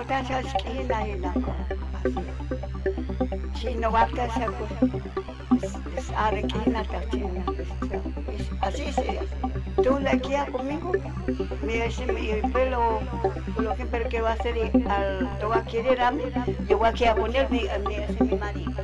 वावटासाच खेळ आयला चिन्न वावटासा सारखी नाता चिन्न así se tú la guías conmigo me dice mi pelo lo que pero que va a hacer al tú vas a querer a mí yo voy a querer con él me dice mi marido.